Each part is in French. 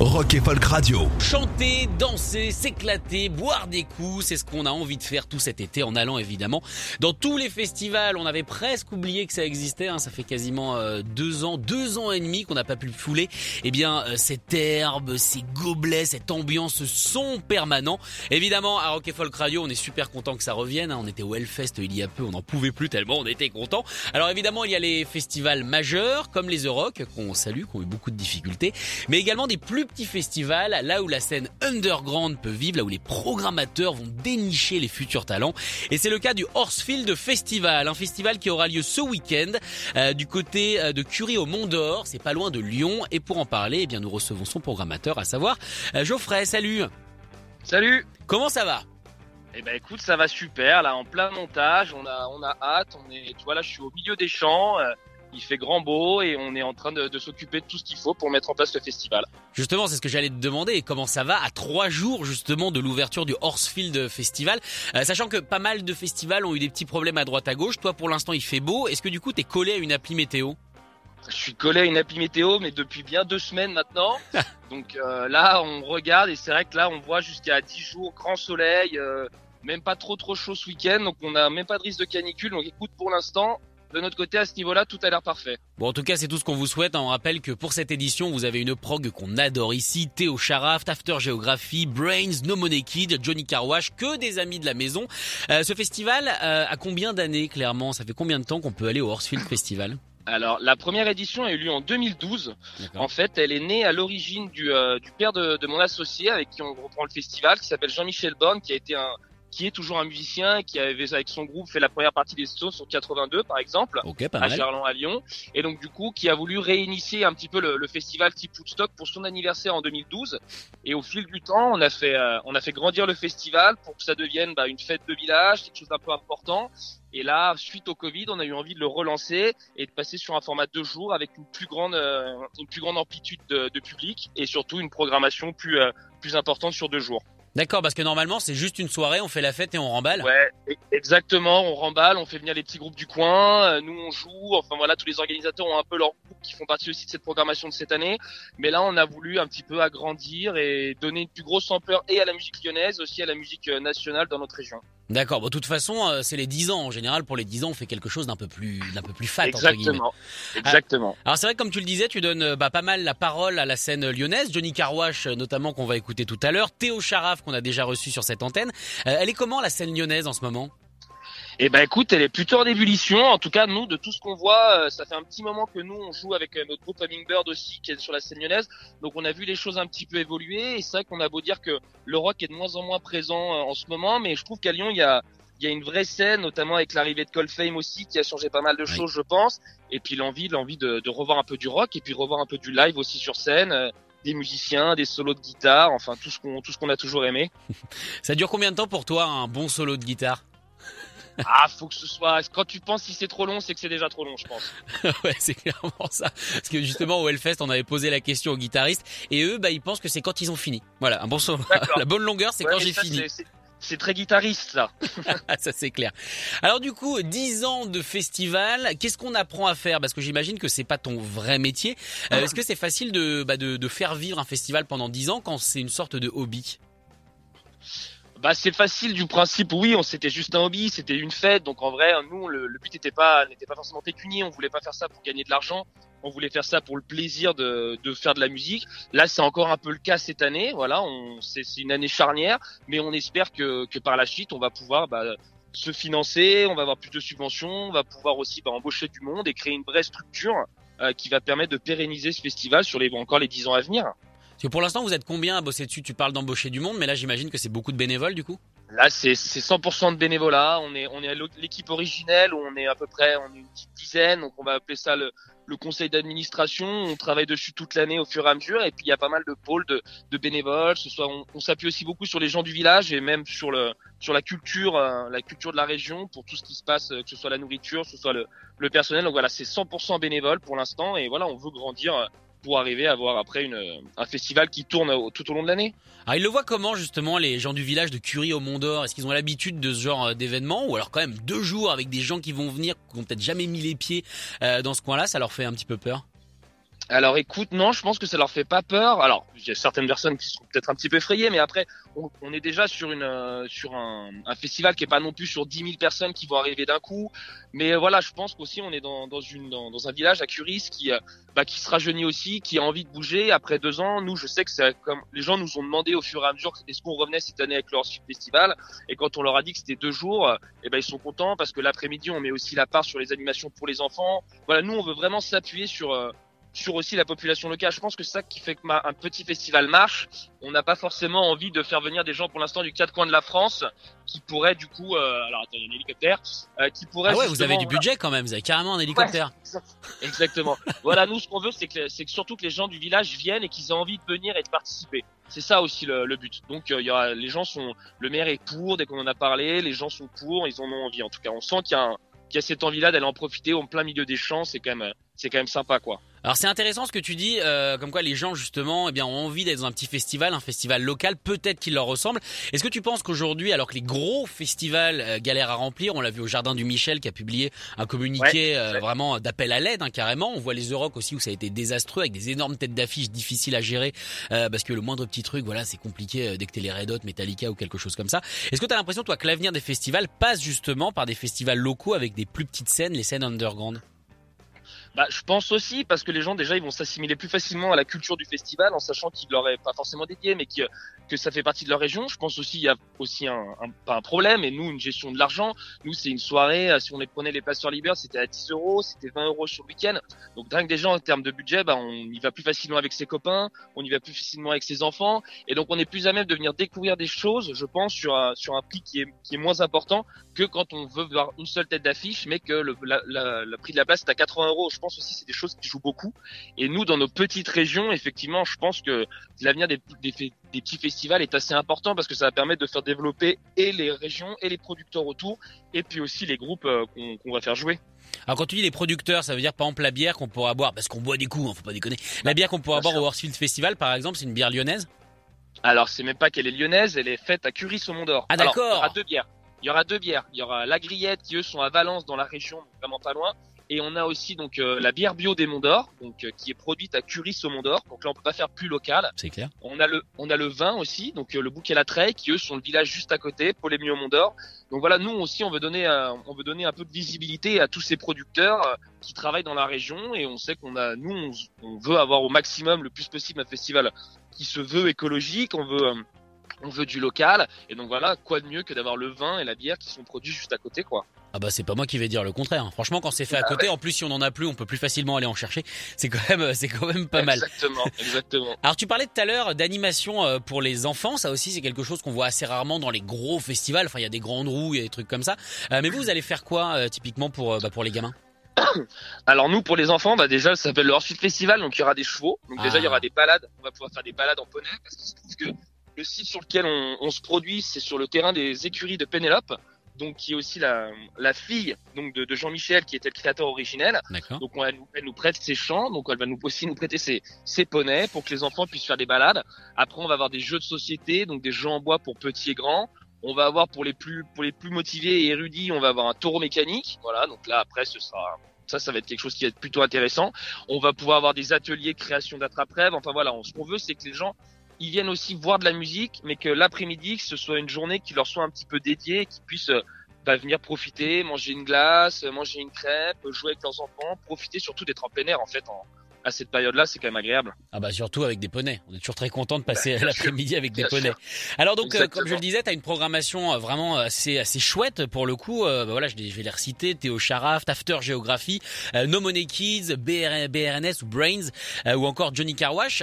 Rock et Folk Radio. Chanter, danser, s'éclater, boire des coups, c'est ce qu'on a envie de faire tout cet été en allant évidemment dans tous les festivals. On avait presque oublié que ça existait, hein. ça fait quasiment euh, deux ans, deux ans et demi qu'on n'a pas pu le fouler. Eh bien, euh, cette herbe, ces gobelets, cette ambiance, ce son permanent. Évidemment, à Rock et Folk Radio, on est super content que ça revienne. hein. On était au Hellfest il y a peu, on n'en pouvait plus tellement on était content. Alors évidemment, il y a les festivals majeurs comme les Euroc qu'on salue, qui ont eu beaucoup de difficultés, mais également des plus petits festivals, là où la scène underground peut vivre, là où les programmateurs vont dénicher les futurs talents. Et c'est le cas du Horsefield Festival, un festival qui aura lieu ce week-end euh, du côté euh, de Curie au Mont d'Or, c'est pas loin de Lyon. Et pour en parler, eh bien nous recevons son programmateur, à savoir euh, Geoffrey. Salut. Salut Comment ça va? Eh ben écoute, ça va super, là en plein montage, on a, on a hâte, on est, tu vois là je suis au milieu des champs, euh, il fait grand beau et on est en train de, de s'occuper de tout ce qu'il faut pour mettre en place le festival. Justement, c'est ce que j'allais te demander. Comment ça va à trois jours justement de l'ouverture du Horsefield Festival, Euh, sachant que pas mal de festivals ont eu des petits problèmes à droite à gauche. Toi, pour l'instant, il fait beau. Est-ce que du coup, t'es collé à une appli météo? Je suis collé à une appli météo mais depuis bien deux semaines maintenant, donc euh, là on regarde et c'est vrai que là on voit jusqu'à 10 jours, grand soleil, euh, même pas trop trop chaud ce week-end, donc on a même pas de risque de canicule, donc écoute pour l'instant, de notre côté à ce niveau-là tout a l'air parfait. Bon, en tout cas, c'est tout ce qu'on vous souhaite. On rappelle que pour cette édition, vous avez une prog qu'on adore ici. Théo Charaft, After Geography, Brains, No Money Kid, Johnny Carwash, que des amis de la maison. Euh, ce festival euh, a combien d'années, clairement? Ça fait combien de temps qu'on peut aller au Horsefield Festival? Alors la première édition a eu lieu en 2012, D'accord. En fait, elle est née à l'origine du, euh, du père de, de mon associé avec qui on reprend le festival, qui s'appelle Jean-Michel Borne, qui a été un, qui est toujours un musicien, qui avait avec son groupe fait la première partie des Stones sur 82 par exemple, Ok, pas à. Gerland à Lyon, et donc du coup qui a voulu réinitier un petit peu le, le festival type Woodstock pour son anniversaire en 2012. Et au fil du temps, on a fait, euh, on a fait grandir le festival pour que ça devienne bah, une fête de village, quelque chose d'un peu important. Et là, suite au Covid, on a eu envie de le relancer et de passer sur un format de deux jours avec une plus grande, euh, une plus grande amplitude de, de public et surtout une programmation plus, euh, plus importante sur deux jours. D'accord, parce que normalement, c'est juste une soirée, on fait la fête et on remballe. Ouais, e- exactement. On remballe, on fait venir les petits groupes du coin. euh, Nous, on joue. Enfin voilà, tous les organisateurs ont un peu leurs groupes qui font partie aussi de cette programmation de cette année. Mais là, on a voulu un petit peu agrandir et donner une plus grosse ampleur et à la musique lyonnaise, aussi à la musique euh, nationale dans notre région. D'accord. Bon, de toute façon, euh, c'est les 10 ans. En général, pour les 10 ans, on fait quelque chose d'un peu plus, d'un peu plus fat, entre. Exactement. Exactement. Alors c'est vrai que comme tu le disais, tu donnes euh, bah, pas mal la parole à la scène lyonnaise, Johnny Carwash euh, notamment qu'on va écouter tout à l'heure, Théo Charaf qu'on a déjà reçu sur cette antenne. Euh, elle est comment la scène lyonnaise en ce moment? Eh ben écoute, elle est plutôt en ébullition. En tout cas, nous, de tout ce qu'on voit, euh, ça fait un petit moment que nous, on joue avec euh, notre groupe Hummingbird aussi, qui est sur la scène lyonnaise. Donc on a vu les choses un petit peu évoluer. Et c'est vrai qu'on a beau dire que le rock est de moins en moins présent euh, en ce moment, mais je trouve qu'à Lyon, il y a, il y a une vraie scène, notamment avec l'arrivée de Coldfame aussi, qui a changé pas mal de Oui. choses, je pense. Et puis l'envie, l'envie de, de revoir un peu du rock et puis revoir un peu du live aussi sur scène. euh, des musiciens, des solos de guitare, enfin tout ce qu'on tout ce qu'on a toujours aimé. Ça dure combien de temps pour toi un bon solo de guitare? Ah, faut que ce soit. Quand tu penses si c'est trop long, c'est que c'est déjà trop long, je pense. Ouais, c'est clairement ça. Parce que justement au Hellfest, on avait posé la question aux guitaristes et eux, bah ils pensent que c'est quand ils ont fini. Voilà, un bon. D'accord. la bonne longueur, c'est Ouais, quand j'ai fini. c'est- très guitariste ça. ça c'est clair. Alors du coup, 10 ans de festival, qu'est-ce qu'on apprend à faire? Parce que j'imagine que c'est pas ton vrai métier. Euh, Est-ce que c'est facile de, bah, de, de faire vivre un festival pendant 10 ans quand c'est une sorte de hobby? Bah c'est facile du principe, oui, on c'était juste un hobby, c'était une fête, donc en vrai, nous le, but n'était pas n'était pas forcément pécunier, on voulait pas faire ça pour gagner de l'argent, on voulait faire ça pour le plaisir de, de faire de la musique. Là, c'est encore un peu le cas cette année, voilà, on c'est une année charnière, mais on espère que que par la suite, on va pouvoir bah, se financer, on va avoir plus de subventions, on va pouvoir aussi bah, embaucher du monde et créer une vraie structure euh, qui va permettre de pérenniser ce festival sur les encore les dix ans à venir. Parce que pour l'instant, vous êtes combien à bosser dessus? Tu parles d'embaucher du monde, mais là j'imagine que c'est beaucoup de bénévoles du coup Là, c'est c'est 100% de bénévolat. On est on est l'équipe originelle où on est à peu près on est une petite dizaine, donc on va appeler ça le le conseil d'administration, on travaille dessus toute l'année au fur et à mesure. Et puis il y a pas mal de pôles de, de bénévoles. Ce soit, on, on s'appuie aussi beaucoup sur les gens du village et même sur le sur la culture, euh, la culture de la région pour tout ce qui se passe, euh, que ce soit la nourriture, que ce soit le, le personnel. Donc voilà, c'est 100% bénévole pour l'instant. Et voilà, on veut grandir euh, pour arriver à avoir après une, un festival qui tourne tout au long de l'année. Alors ils le voient comment justement les gens du village de Curie au Mont d'Or? Est-ce qu'ils ont l'habitude de ce genre d'événement? Ou alors quand même deux jours avec des gens qui vont venir, qui ont peut-être jamais mis les pieds dans ce coin-là, ça leur fait un petit peu peur? Alors écoute, non, je pense que ça leur fait pas peur. Alors, il y a certaines personnes qui sont peut-être un petit peu effrayées, mais après, on, on est déjà sur une euh, sur un, un, festival qui est pas non plus sur 10 000 personnes qui vont arriver d'un coup. Mais euh, voilà, je pense qu'aussi on est dans, dans une dans, dans, un village à Curis qui euh, bah, qui se rajeunit aussi, qui a envie de bouger. Après deux ans, nous, je sais que c'est comme les gens nous ont demandé au fur et à mesure est-ce qu'on revenait cette année avec leur festival? Et quand on leur a dit que c'était deux jours, eh ben ils sont contents parce que l'après-midi on met aussi la part sur les animations pour les enfants. Voilà, nous on veut vraiment s'appuyer sur sur aussi la population locale. Je pense que c'est ça qui fait que un petit festival marche. On n'a pas forcément envie de faire venir des gens pour l'instant du quatre coins de la France qui pourraient du coup, euh, alors attends, il y a un hélicoptère, euh, qui pourraient. Ah ouais, vous avez du budget quand même, vous avez carrément un hélicoptère. exactement. voilà, nous ce qu'on veut, c'est que, c'est que surtout que les gens du village viennent et qu'ils aient envie de venir et de participer. C'est ça aussi le, le but. Donc euh, il y aura, les gens sont, le maire est pour dès qu'on en a parlé, les gens sont pour, ils en ont envie. En tout cas, on sent qu'il y a, qu'il y a cette envie-là d'aller en profiter en plein milieu des champs. C'est quand même, c'est quand même sympa, quoi. Alors c'est intéressant ce que tu dis, euh, comme quoi les gens justement eh bien, ont envie d'être dans un petit festival, un festival local, peut-être qu'il leur ressemble. Est-ce que tu penses qu'aujourd'hui, alors que les gros festivals euh, galèrent à remplir, on l'a vu au Jardin du Michel qui a publié un communiqué euh, vraiment d'appel à l'aide hein, carrément, on voit les Euroc aussi où ça a été désastreux avec des énormes têtes d'affiche difficiles à gérer parce que le moindre petit truc, voilà, c'est compliqué dès que t'es les Red Hot, Metallica ou quelque chose comme ça. Est-ce que tu as l'impression toi que l'avenir des festivals passe justement par des festivals locaux avec des plus petites scènes, les scènes underground? Bah, je pense aussi parce que les gens déjà ils vont s'assimiler plus facilement à la culture du festival en sachant qu'ils leur est pas forcément dédié mais que, que ça fait partie de leur région. Je pense aussi il y a aussi un, un, pas un problème et nous une gestion de l'argent. Nous c'est une soirée euh, si on les prenait les places sur Liber c'était à 10 euros, c'était 20 euros sur le week-end. Donc dingue des gens en termes de budget, bah, on y va plus facilement avec ses copains, on y va plus facilement avec ses enfants et donc on est plus à même de venir découvrir des choses, je pense sur un, sur un prix qui est qui est moins important que quand on veut voir une seule tête d'affiche mais que le la, le prix de la place est à 80 euros. Je pense aussi c'est des choses qui jouent beaucoup. Et nous, dans nos petites régions, effectivement, je pense que l'avenir des, des, des, petits festivals est assez important parce que ça va permettre de faire développer et les régions et les producteurs autour, et puis aussi les groupes euh, qu'on qu va faire jouer. Alors quand tu dis les producteurs, ça veut dire par exemple la bière qu'on pourra boire, parce qu'on boit des coups, hein, faut pas déconner. La bière qu'on pourra boire au Horsfield Festival, par exemple, c'est une bière lyonnaise? Alors c'est même pas qu'elle est lyonnaise, elle est faite à Curie au Mont d'Or. Ah d'accord. Il y aura deux bières. Il y aura deux bières. Il y aura la Grillette qui eux sont à Valence dans la région, vraiment pas loin, et on a aussi donc euh, la bière bio des Monts d'Or, donc euh, qui est produite à Curis au Mont d'Or. Donc là, on peut pas faire plus local. C'est clair. On a le on a le vin aussi, donc euh, le bouquet la Treille, qui eux sont le village juste à côté, Polémieux au Mont d'Or. Donc voilà, nous aussi, on veut donner on veut donner un peu de visibilité à tous ces producteurs qui travaillent dans la région, et on sait qu'on a nous on, on, veut avoir au maximum le plus possible un festival qui se veut écologique. On veut on veut du local et donc voilà quoi de mieux que d'avoir le vin et la bière qui sont produits juste à côté quoi. Ah bah c'est pas moi qui vais dire le contraire. Franchement quand c'est fait à côté, ah ouais. en plus si on en a plus, on peut plus facilement aller en chercher. C'est quand même c'est quand même pas exactement, mal. Exactement, exactement. Alors tu parlais tout à l'heure d'animation euh, pour les enfants, ça aussi c'est quelque chose qu'on voit assez rarement dans les gros festivals. Enfin il y a des grandes roues, il y a des trucs comme ça. Euh, mais vous vous allez faire quoi euh, typiquement pour bah, pour les gamins? Alors nous pour les enfants, bah déjà ça s'appelle le Horsfield Festival, donc il y aura des chevaux, donc ah. déjà il y aura des balades, on va pouvoir faire des balades en poney parce qu'il se trouve que le site sur lequel on, on se produit, c'est sur le terrain des écuries de Pénélope, donc qui est aussi la, la fille donc de, de Jean-Michel qui était le créateur originel. Donc on, elle, elle, nous prête ses champs, donc elle va nous aussi nous prêter ses, ses poneys pour que les enfants puissent faire des balades. Après on va avoir des jeux de société, donc des jeux en bois pour petits et grands. On va avoir pour les plus pour les plus motivés et érudits, on va avoir un taureau mécanique. Voilà, donc là après ce sera ça, ça va être quelque chose qui va être plutôt intéressant. On va pouvoir avoir des ateliers de création d'attrape-rêve. Enfin voilà, ce qu'on veut, c'est que les gens ils viennent aussi voir de la musique, mais que l'après-midi, ce soit une journée qui leur soit un petit peu dédiée, qu'ils puissent bah, venir profiter, manger une glace, manger une crêpe, jouer avec leurs enfants, profiter surtout d'être en plein air en fait, à cette période-là, c'est quand même agréable. Ah bah surtout avec des poneys. On est toujours très content de passer bah, l'après-midi avec des poneys. Alors donc, euh, comme je le disais, tu as une programmation euh, vraiment assez assez chouette pour le coup. Euh, bah voilà, je, vais les reciter Théo Charaft, After Geography, No Money Kids, BRNS ou Brains, ou encore Johnny Carwash.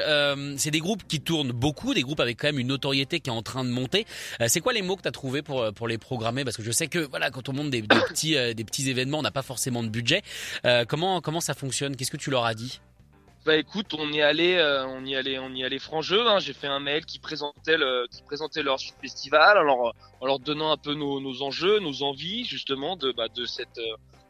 c'est des groupes qui tournent beaucoup, des groupes avec quand même une notoriété qui est en train de monter. c'est quoi les mots que tu as trouvé pour pour les programmer? Parce que je sais que voilà, quand on monte des, des petits des petits événements, on n'a pas forcément de budget. comment comment ça fonctionne? Qu'est-ce que tu leur as dit? Bah écoute, on y allait, euh, on y allait, on y allait franc jeu. Hein. J'ai fait un mail qui présentait le, qui leur festival, alors en leur donnant un peu nos, enjeux, nos envies justement de bah, euh,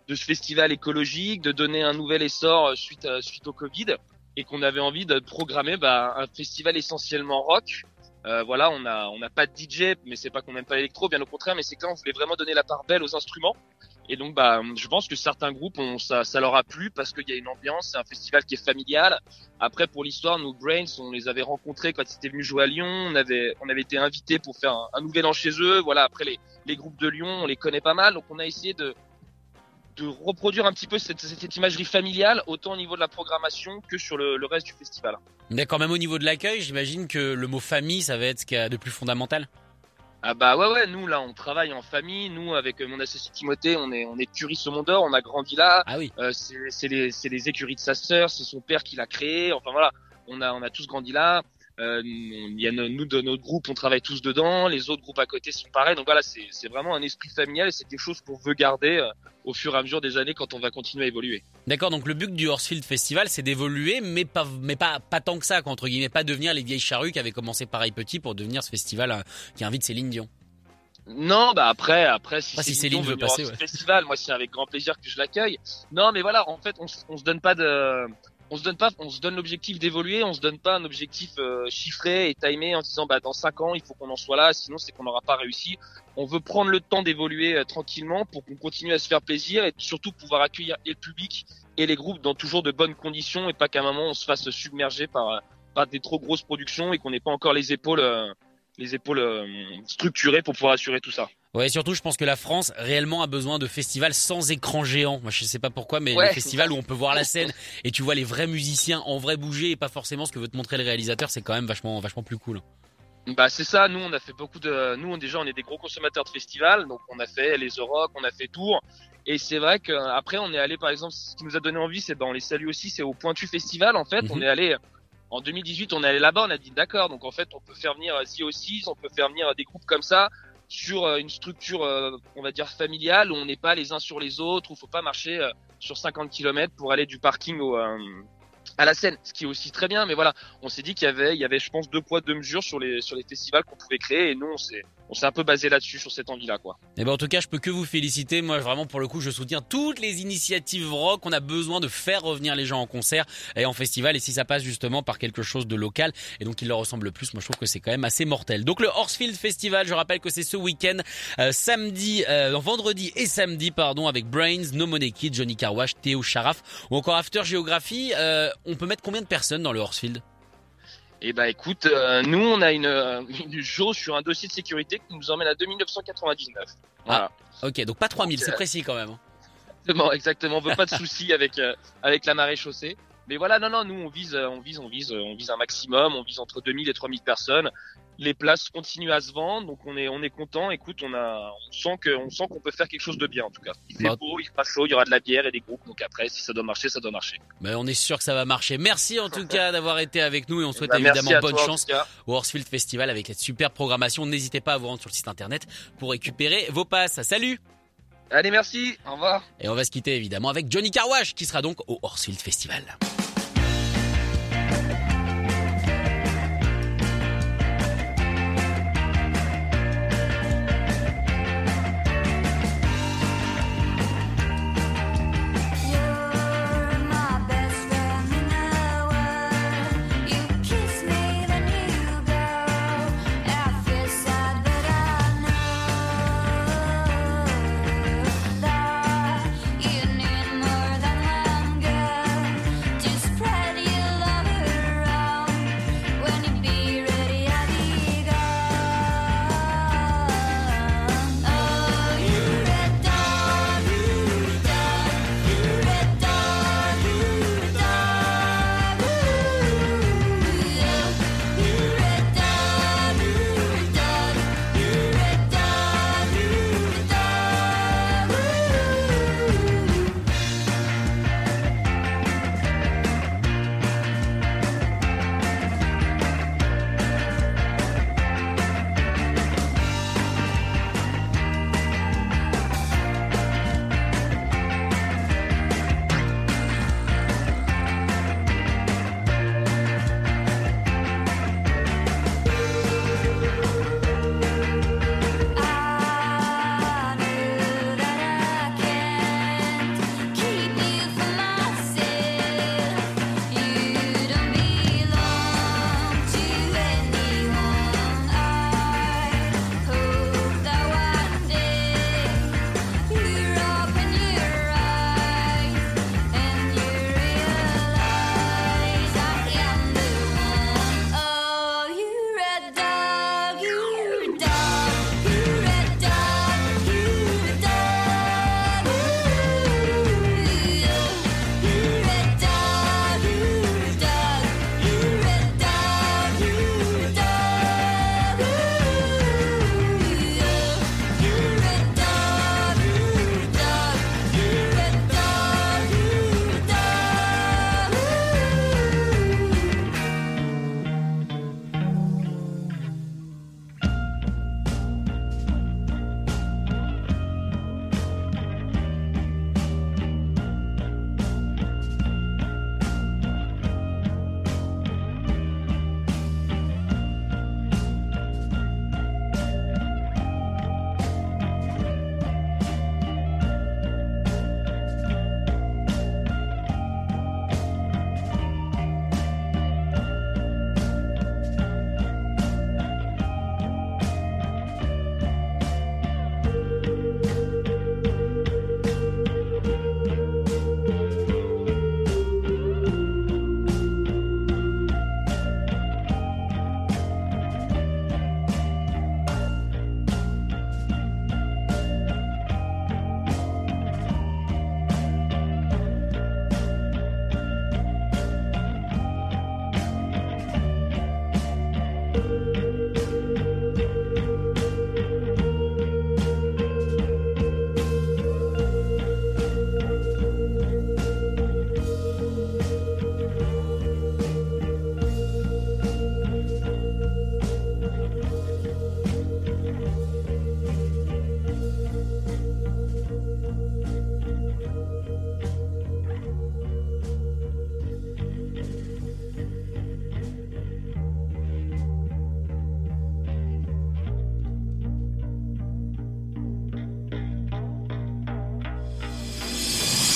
de ce festival écologique, de donner un nouvel essor euh, suite au Covid, et qu'on avait envie de programmer bah, un festival essentiellement rock. Euh, voilà, on n'a pas de DJ, mais c'est pas qu'on n'aime pas l'électro, bien au contraire, mais c'est quand on voulait vraiment donner la part belle aux instruments. Et donc, bah, je pense que certains groupes, ça, leur a plu parce qu'il y a une ambiance. C'est un festival qui est familial. Après, pour l'histoire, nous Brains, on les avait rencontrés quand ils étaient venus jouer à Lyon. On avait, on avait été invités pour faire un, nouvel an chez eux. Voilà. Après, les, groupes de Lyon, on les connaît pas mal. Donc, on a essayé de, de reproduire un petit peu cette, cette, imagerie familiale, autant au niveau de la programmation que sur le, le reste du festival. D'accord, même au niveau de l'accueil, j'imagine que le mot famille, ça va être ce qu'il y a de plus fondamental. Ah bah ouais ouais nous là on travaille en famille. Nous avec mon associé Timothée on est on est curie Saumon d'Or on a grandi là. Ah oui. Euh, c'est les c'est les écuries de sa sœur c'est son père qui l'a créé. Enfin voilà. On a on a tous grandi là euh, il y a nous de notre groupe, on travaille tous dedans. Les autres groupes à côté sont pareils. Donc voilà, c'est vraiment un esprit familial et c'est quelque chose qu'on veut garder euh, au fur et à mesure des années quand on va continuer à évoluer. D'accord. Donc le but du Horsefield Festival, c'est d'évoluer, mais pas mais pas pas tant que ça, entre guillemets, pas devenir les vieilles charrues qui avaient commencé pareil petit pour devenir ce festival euh, qui invite Céline Dion. Non, bah après, après si, si Céline veut passer, festival, moi c'est avec grand plaisir que je l'accueille. Non, mais voilà, en fait, on, on se donne pas de, on se donne pas, on se donne l'objectif d'évoluer, on se donne pas un objectif euh, chiffré et timé en disant bah dans cinq ans il faut qu'on en soit là, sinon c'est qu'on n'aura pas réussi. On veut prendre le temps d'évoluer euh, tranquillement pour qu'on continue à se faire plaisir et surtout pouvoir accueillir le public et les groupes dans toujours de bonnes conditions et pas qu'à un moment on se fasse submerger par euh, par des trop grosses productions et qu'on n'ait pas encore les épaules les épaules structurées pour pouvoir assurer tout ça. Ouais, surtout, je pense que la France réellement a besoin de festivals sans écran géant. Moi, je sais pas pourquoi, mais ouais. les festivals où on peut voir la scène et tu vois les vrais musiciens en vrai bouger et pas forcément ce que veut te montrer le réalisateur, c'est quand même vachement, vachement plus cool. Bah c'est ça. Nous, on a fait beaucoup de. Nous, on, déjà, on est des gros consommateurs de festivals, donc on a fait les Europe, on a fait Tours. Et c'est vrai qu'après, on est allé, par exemple, ce qui nous a donné envie, c'est ben on les salue aussi, c'est au Pointu Festival. En fait, on mhm. est allé en 2018, on est allé là-bas, on a dit d'accord. Donc en fait, on peut faire venir si aussi, on peut faire venir des groupes comme ça sur euh, une structure, euh, on va dire familiale, où on n'est pas les uns sur les autres, où faut pas marcher euh, sur 50 km pour aller du parking au, à la scène, ce qui est aussi très bien. Mais voilà, on s'est dit qu'il y avait, il y avait, je pense, deux poids deux mesures sur les sur les festivals qu'on pouvait créer, et nous, on s'est on s'est un peu basé là-dessus sur cette envie-là, quoi. Et eh ben en tout cas, je peux que vous féliciter. Moi, vraiment pour le coup, je soutiens toutes les initiatives rock. On a besoin de faire revenir les gens en concert et en festival, et si ça passe justement par quelque chose de local et donc il leur ressemble plus, moi je trouve que c'est quand même assez mortel. Donc le Horsefield Festival, je rappelle que c'est ce week-end, euh, samedi, euh, vendredi et samedi, pardon, avec Brains, No Money Kid, Johnny Carwash, Théo Charaf ou encore After Geography. Euh, on peut mettre combien de personnes dans le Horsefield et eh bah écoute, euh, nous on a une, euh, une jauge sur un dossier de sécurité qui nous emmène à 2999. Voilà. Ah, ok, donc pas 3000, c'est euh, précis quand même. Hein. Exactement, exactement. On veut pas de soucis avec avec la marée chaussée. Mais voilà, non, non, nous on vise, on vise, on vise, on vise un maximum. On vise entre 2000 et 3000 personnes les places continuent à se vendre, donc on est on est content. Écoute, on a on sent que on sent qu'on peut faire quelque chose de bien en tout cas. Il fait bah. beau, il fera chaud, il y aura de la bière et des groupes. Donc après, si ça doit marcher, ça doit marcher. Mais on est sûr que ça va marcher. Merci en tout cas d'avoir été avec nous et on souhaite bah, évidemment bonne chance au Horsfield Festival avec cette super programmation. N'hésitez pas à vous rendre sur le site internet pour récupérer vos passes. Salut. Allez, merci. Au revoir. Et on va se quitter évidemment avec Johnny Carwash qui sera donc au Horsfield Festival.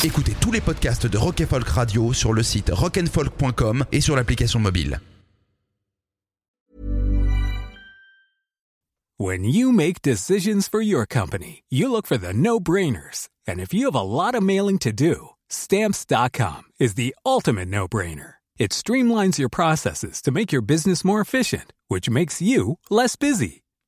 Écoutez tous les podcasts de Rock Folk Radio sur le site rockandfolk.com et sur l'application mobile. When you make decisions for your company, you look for the no-brainers. And if you have a lot of mailing to do, stamps.com is the ultimate no-brainer. It streamlines your processes to make your business more efficient, which makes you less busy.